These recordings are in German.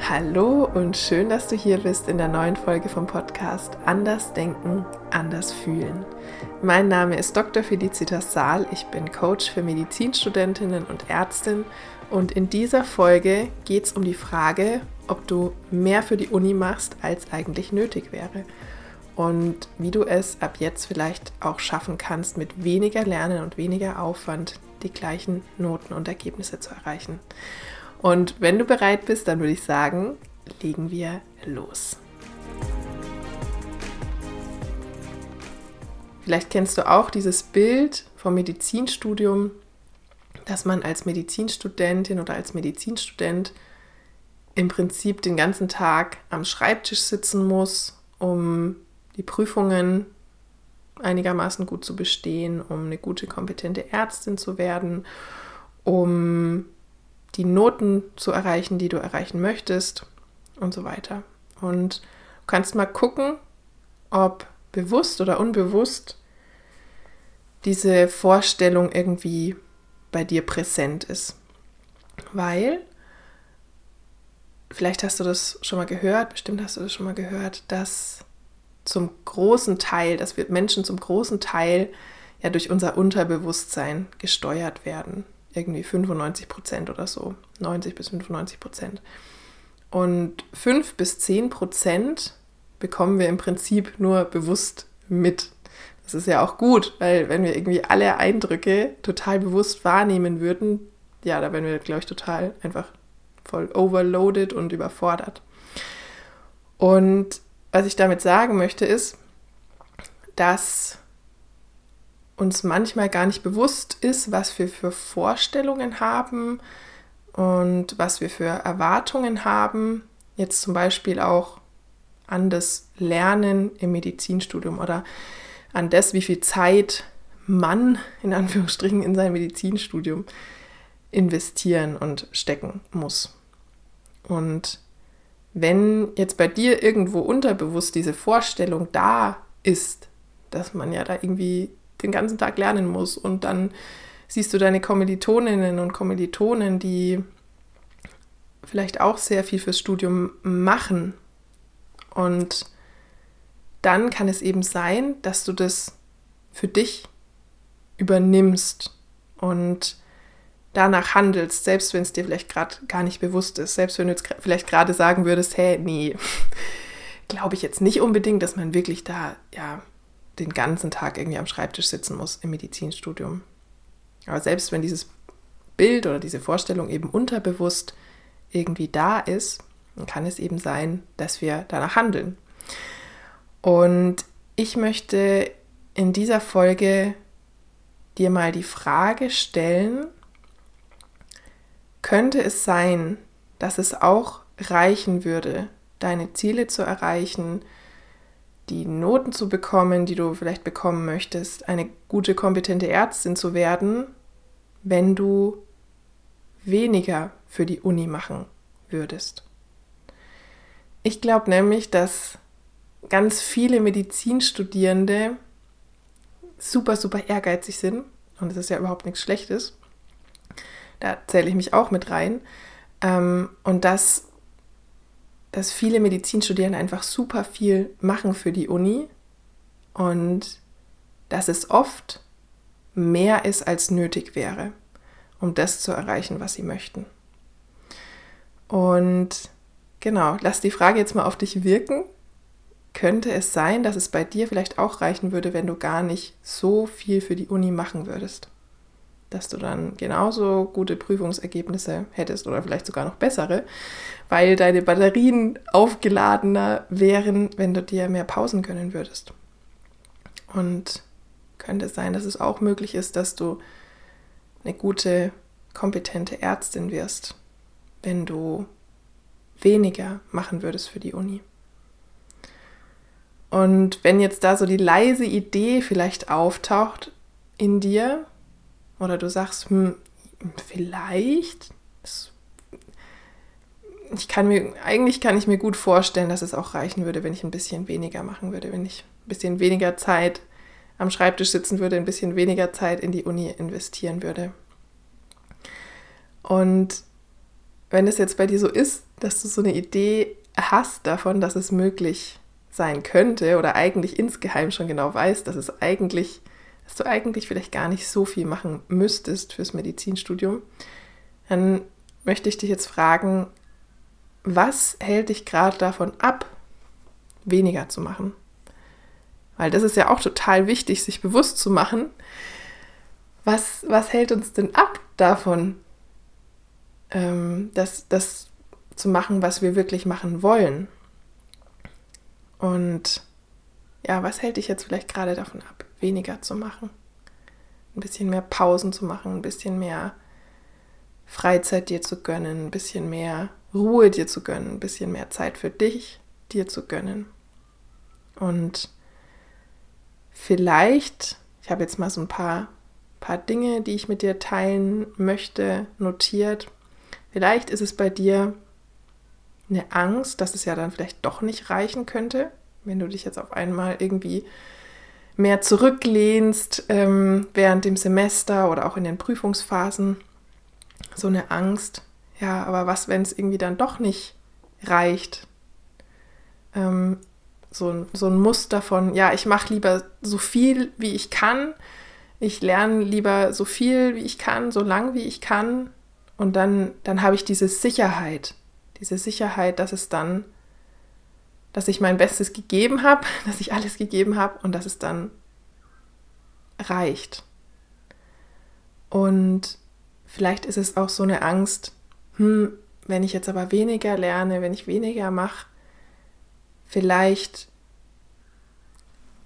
Hallo und schön, dass du hier bist in der neuen Folge vom Podcast Anders Denken, Anders Fühlen. Mein Name ist Dr. Felicitas Saal, ich bin Coach für Medizinstudentinnen und Ärztin und in dieser Folge geht es um die Frage, ob du mehr für die Uni machst, als eigentlich nötig wäre und wie du es ab jetzt vielleicht auch schaffen kannst, mit weniger Lernen und weniger Aufwand die gleichen Noten und Ergebnisse zu erreichen. Und wenn du bereit bist, dann würde ich sagen, legen wir los. Vielleicht kennst du auch dieses Bild vom Medizinstudium, dass man als Medizinstudentin oder als Medizinstudent im Prinzip den ganzen Tag am Schreibtisch sitzen muss, um die Prüfungen einigermaßen gut zu bestehen, um eine gute, kompetente Ärztin zu werden, um die Noten zu erreichen, die du erreichen möchtest und so weiter. Und du kannst mal gucken, ob bewusst oder unbewusst diese Vorstellung irgendwie bei dir präsent ist. Weil, vielleicht hast du das schon mal gehört, bestimmt hast du das schon mal gehört, dass zum großen Teil, dass wir Menschen zum großen Teil ja durch unser Unterbewusstsein gesteuert werden irgendwie 95 Prozent oder so, 90 bis 95 Prozent. Und 5 bis 10 Prozent bekommen wir im Prinzip nur bewusst mit. Das ist ja auch gut, weil wenn wir irgendwie alle Eindrücke total bewusst wahrnehmen würden, ja, da wären wir, glaube ich, total einfach voll overloaded und überfordert. Und was ich damit sagen möchte, ist, dass uns manchmal gar nicht bewusst ist, was wir für Vorstellungen haben und was wir für Erwartungen haben. Jetzt zum Beispiel auch an das Lernen im Medizinstudium oder an das, wie viel Zeit man in Anführungsstrichen in sein Medizinstudium investieren und stecken muss. Und wenn jetzt bei dir irgendwo unterbewusst diese Vorstellung da ist, dass man ja da irgendwie den ganzen Tag lernen muss. Und dann siehst du deine Kommilitoninnen und Kommilitonen, die vielleicht auch sehr viel fürs Studium machen. Und dann kann es eben sein, dass du das für dich übernimmst und danach handelst, selbst wenn es dir vielleicht gerade gar nicht bewusst ist, selbst wenn du jetzt vielleicht gerade sagen würdest, hey, nee, glaube ich jetzt nicht unbedingt, dass man wirklich da ja den ganzen Tag irgendwie am Schreibtisch sitzen muss im Medizinstudium. Aber selbst wenn dieses Bild oder diese Vorstellung eben unterbewusst irgendwie da ist, dann kann es eben sein, dass wir danach handeln. Und ich möchte in dieser Folge dir mal die Frage stellen, könnte es sein, dass es auch reichen würde, deine Ziele zu erreichen, die Noten zu bekommen, die du vielleicht bekommen möchtest, eine gute, kompetente Ärztin zu werden, wenn du weniger für die Uni machen würdest. Ich glaube nämlich, dass ganz viele Medizinstudierende super, super ehrgeizig sind. Und das ist ja überhaupt nichts Schlechtes. Da zähle ich mich auch mit rein. Ähm, und dass dass viele Medizinstudierende einfach super viel machen für die Uni und dass es oft mehr ist, als nötig wäre, um das zu erreichen, was sie möchten. Und genau, lass die Frage jetzt mal auf dich wirken. Könnte es sein, dass es bei dir vielleicht auch reichen würde, wenn du gar nicht so viel für die Uni machen würdest? Dass du dann genauso gute Prüfungsergebnisse hättest oder vielleicht sogar noch bessere, weil deine Batterien aufgeladener wären, wenn du dir mehr Pausen gönnen würdest. Und könnte es sein, dass es auch möglich ist, dass du eine gute, kompetente Ärztin wirst, wenn du weniger machen würdest für die Uni. Und wenn jetzt da so die leise Idee vielleicht auftaucht in dir, oder du sagst, hm, vielleicht, ich kann mir, eigentlich kann ich mir gut vorstellen, dass es auch reichen würde, wenn ich ein bisschen weniger machen würde, wenn ich ein bisschen weniger Zeit am Schreibtisch sitzen würde, ein bisschen weniger Zeit in die Uni investieren würde. Und wenn es jetzt bei dir so ist, dass du so eine Idee hast davon, dass es möglich sein könnte oder eigentlich insgeheim schon genau weißt, dass es eigentlich, dass du eigentlich vielleicht gar nicht so viel machen müsstest fürs Medizinstudium, dann möchte ich dich jetzt fragen, was hält dich gerade davon ab, weniger zu machen? Weil das ist ja auch total wichtig, sich bewusst zu machen. Was, was hält uns denn ab davon, ähm, das, das zu machen, was wir wirklich machen wollen? Und ja, was hält dich jetzt vielleicht gerade davon ab, weniger zu machen? Ein bisschen mehr Pausen zu machen, ein bisschen mehr Freizeit dir zu gönnen, ein bisschen mehr Ruhe dir zu gönnen, ein bisschen mehr Zeit für dich dir zu gönnen. Und vielleicht, ich habe jetzt mal so ein paar, paar Dinge, die ich mit dir teilen möchte, notiert. Vielleicht ist es bei dir eine Angst, dass es ja dann vielleicht doch nicht reichen könnte, wenn du dich jetzt auf einmal irgendwie mehr zurücklehnst ähm, während dem Semester oder auch in den Prüfungsphasen. So eine Angst, ja, aber was, wenn es irgendwie dann doch nicht reicht? Ähm, so, ein, so ein Muster von, ja, ich mache lieber so viel, wie ich kann, ich lerne lieber so viel, wie ich kann, so lang, wie ich kann, und dann, dann habe ich diese Sicherheit, diese Sicherheit, dass es dann, dass ich mein Bestes gegeben habe, dass ich alles gegeben habe und dass es dann reicht. Und Vielleicht ist es auch so eine Angst, hm, wenn ich jetzt aber weniger lerne, wenn ich weniger mache, vielleicht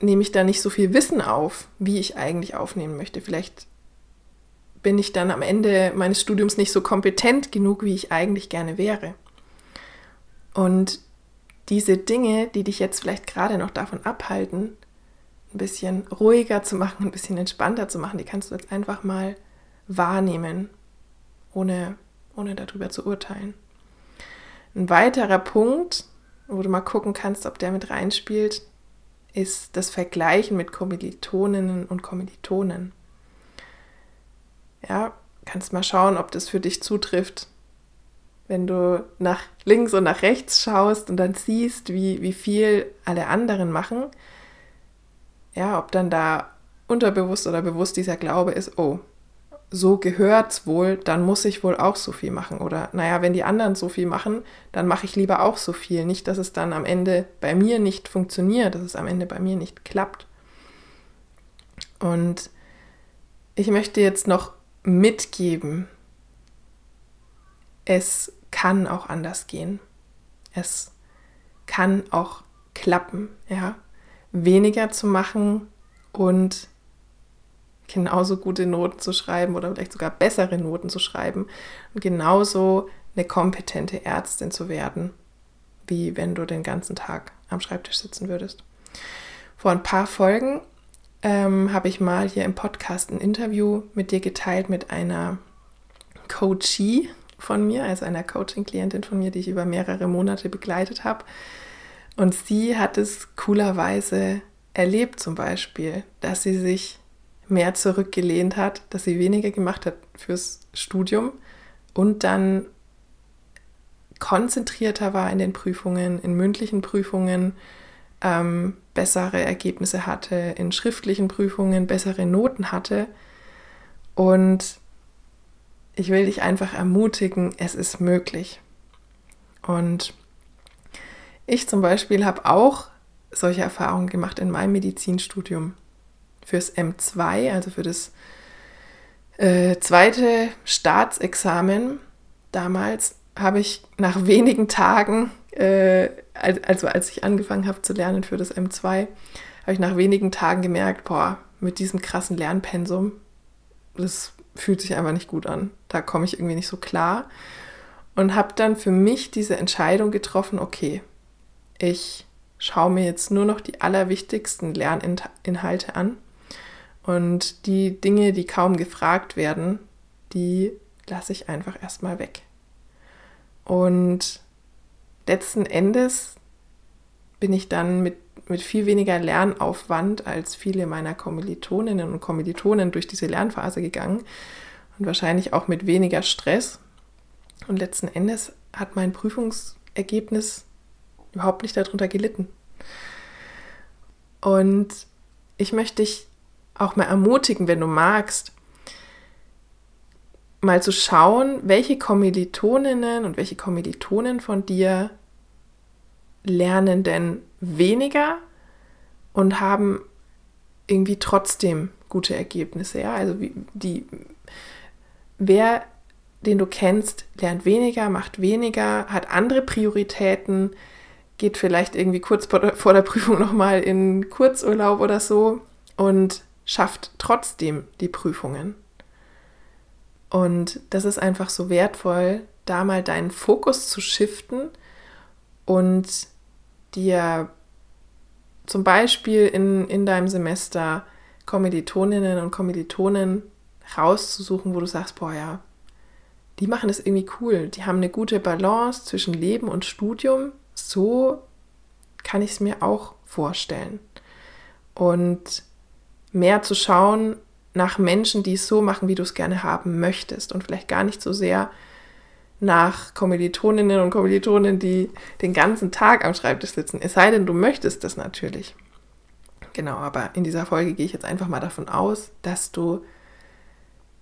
nehme ich da nicht so viel Wissen auf, wie ich eigentlich aufnehmen möchte. Vielleicht bin ich dann am Ende meines Studiums nicht so kompetent genug, wie ich eigentlich gerne wäre. Und diese Dinge, die dich jetzt vielleicht gerade noch davon abhalten, ein bisschen ruhiger zu machen, ein bisschen entspannter zu machen, die kannst du jetzt einfach mal wahrnehmen, ohne, ohne darüber zu urteilen. Ein weiterer Punkt, wo du mal gucken kannst, ob der mit reinspielt, ist das Vergleichen mit Kommilitoninnen und Kommilitonen. Ja, kannst mal schauen, ob das für dich zutrifft, wenn du nach links und nach rechts schaust und dann siehst, wie, wie viel alle anderen machen. Ja, ob dann da unterbewusst oder bewusst dieser Glaube ist, oh, so gehört's wohl, dann muss ich wohl auch so viel machen. Oder naja, wenn die anderen so viel machen, dann mache ich lieber auch so viel. Nicht, dass es dann am Ende bei mir nicht funktioniert, dass es am Ende bei mir nicht klappt. Und ich möchte jetzt noch mitgeben, es kann auch anders gehen. Es kann auch klappen, ja. Weniger zu machen und genauso gute Noten zu schreiben oder vielleicht sogar bessere Noten zu schreiben und genauso eine kompetente Ärztin zu werden, wie wenn du den ganzen Tag am Schreibtisch sitzen würdest. Vor ein paar Folgen ähm, habe ich mal hier im Podcast ein Interview mit dir geteilt mit einer Coachie von mir, also einer Coaching-Klientin von mir, die ich über mehrere Monate begleitet habe. Und sie hat es coolerweise erlebt zum Beispiel, dass sie sich mehr zurückgelehnt hat, dass sie weniger gemacht hat fürs Studium und dann konzentrierter war in den Prüfungen, in mündlichen Prüfungen, ähm, bessere Ergebnisse hatte, in schriftlichen Prüfungen bessere Noten hatte. Und ich will dich einfach ermutigen, es ist möglich. Und ich zum Beispiel habe auch solche Erfahrungen gemacht in meinem Medizinstudium fürs M2, also für das äh, zweite Staatsexamen damals, habe ich nach wenigen Tagen, äh, also als ich angefangen habe zu lernen für das M2, habe ich nach wenigen Tagen gemerkt, boah, mit diesem krassen Lernpensum, das fühlt sich einfach nicht gut an. Da komme ich irgendwie nicht so klar. Und habe dann für mich diese Entscheidung getroffen, okay, ich schaue mir jetzt nur noch die allerwichtigsten Lerninhalte an und die Dinge, die kaum gefragt werden, die lasse ich einfach erstmal weg. Und letzten Endes bin ich dann mit, mit viel weniger Lernaufwand als viele meiner Kommilitoninnen und Kommilitonen durch diese Lernphase gegangen und wahrscheinlich auch mit weniger Stress. Und letzten Endes hat mein Prüfungsergebnis überhaupt nicht darunter gelitten. Und ich möchte dich auch mal ermutigen, wenn du magst, mal zu schauen, welche Kommilitoninnen und welche Kommilitonen von dir lernen denn weniger und haben irgendwie trotzdem gute Ergebnisse. Ja? Also die, wer, den du kennst, lernt weniger, macht weniger, hat andere Prioritäten, geht vielleicht irgendwie kurz vor der Prüfung nochmal in Kurzurlaub oder so und schafft trotzdem die Prüfungen. Und das ist einfach so wertvoll, da mal deinen Fokus zu shiften und dir zum Beispiel in, in deinem Semester Kommilitoninnen und Kommilitonen rauszusuchen, wo du sagst, boah ja, die machen das irgendwie cool. Die haben eine gute Balance zwischen Leben und Studium. So kann ich es mir auch vorstellen. Und mehr zu schauen nach Menschen, die es so machen, wie du es gerne haben möchtest und vielleicht gar nicht so sehr nach Kommilitoninnen und Kommilitonen, die den ganzen Tag am Schreibtisch sitzen. Es sei denn, du möchtest das natürlich. Genau, aber in dieser Folge gehe ich jetzt einfach mal davon aus, dass du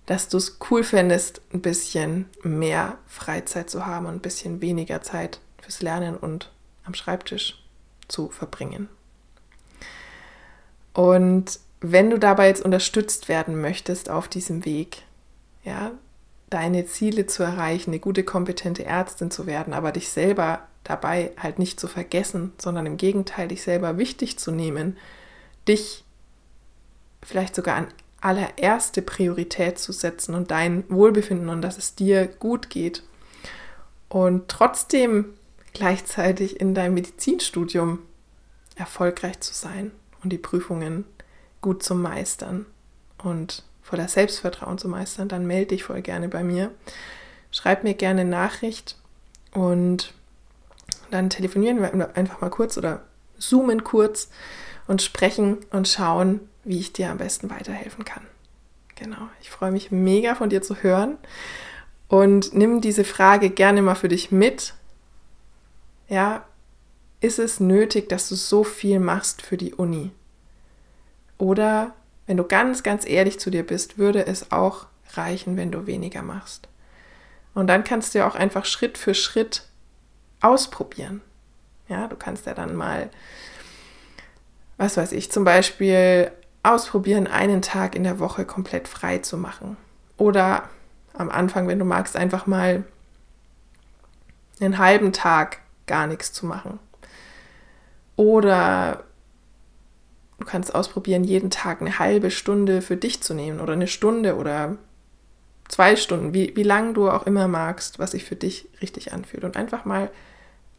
dass du es cool fändest, ein bisschen mehr Freizeit zu haben und ein bisschen weniger Zeit fürs Lernen und am Schreibtisch zu verbringen. Und wenn du dabei jetzt unterstützt werden möchtest auf diesem Weg, ja, deine Ziele zu erreichen, eine gute, kompetente Ärztin zu werden, aber dich selber dabei halt nicht zu vergessen, sondern im Gegenteil dich selber wichtig zu nehmen, dich vielleicht sogar an allererste Priorität zu setzen und dein Wohlbefinden und dass es dir gut geht. Und trotzdem gleichzeitig in deinem Medizinstudium erfolgreich zu sein und die Prüfungen gut zu meistern und voller Selbstvertrauen zu meistern, dann melde dich voll gerne bei mir. Schreib mir gerne Nachricht und dann telefonieren wir einfach mal kurz oder zoomen kurz und sprechen und schauen, wie ich dir am besten weiterhelfen kann. Genau, ich freue mich mega von dir zu hören und nimm diese Frage gerne mal für dich mit. Ja, ist es nötig, dass du so viel machst für die Uni? Oder wenn du ganz, ganz ehrlich zu dir bist, würde es auch reichen, wenn du weniger machst. Und dann kannst du ja auch einfach Schritt für Schritt ausprobieren. Ja, du kannst ja dann mal, was weiß ich, zum Beispiel ausprobieren, einen Tag in der Woche komplett frei zu machen. Oder am Anfang, wenn du magst, einfach mal einen halben Tag gar nichts zu machen. Oder du kannst ausprobieren, jeden Tag eine halbe Stunde für dich zu nehmen oder eine Stunde oder zwei Stunden, wie, wie lang du auch immer magst, was sich für dich richtig anfühlt und einfach mal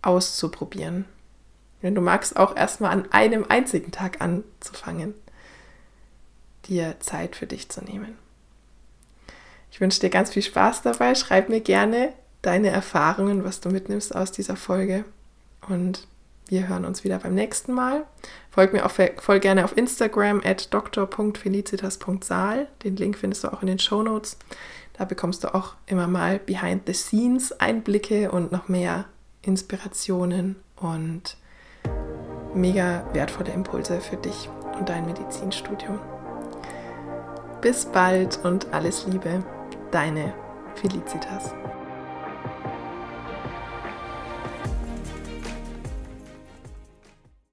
auszuprobieren. Wenn du magst, auch erstmal an einem einzigen Tag anzufangen dir Zeit für dich zu nehmen. Ich wünsche dir ganz viel Spaß dabei. Schreib mir gerne deine Erfahrungen, was du mitnimmst aus dieser Folge. Und wir hören uns wieder beim nächsten Mal. Folg mir auch voll gerne auf Instagram at dr.felicitas.saal. Den Link findest du auch in den Show Notes. Da bekommst du auch immer mal behind the scenes Einblicke und noch mehr Inspirationen und mega wertvolle Impulse für dich und dein Medizinstudium. Bis bald und alles Liebe, deine Felicitas.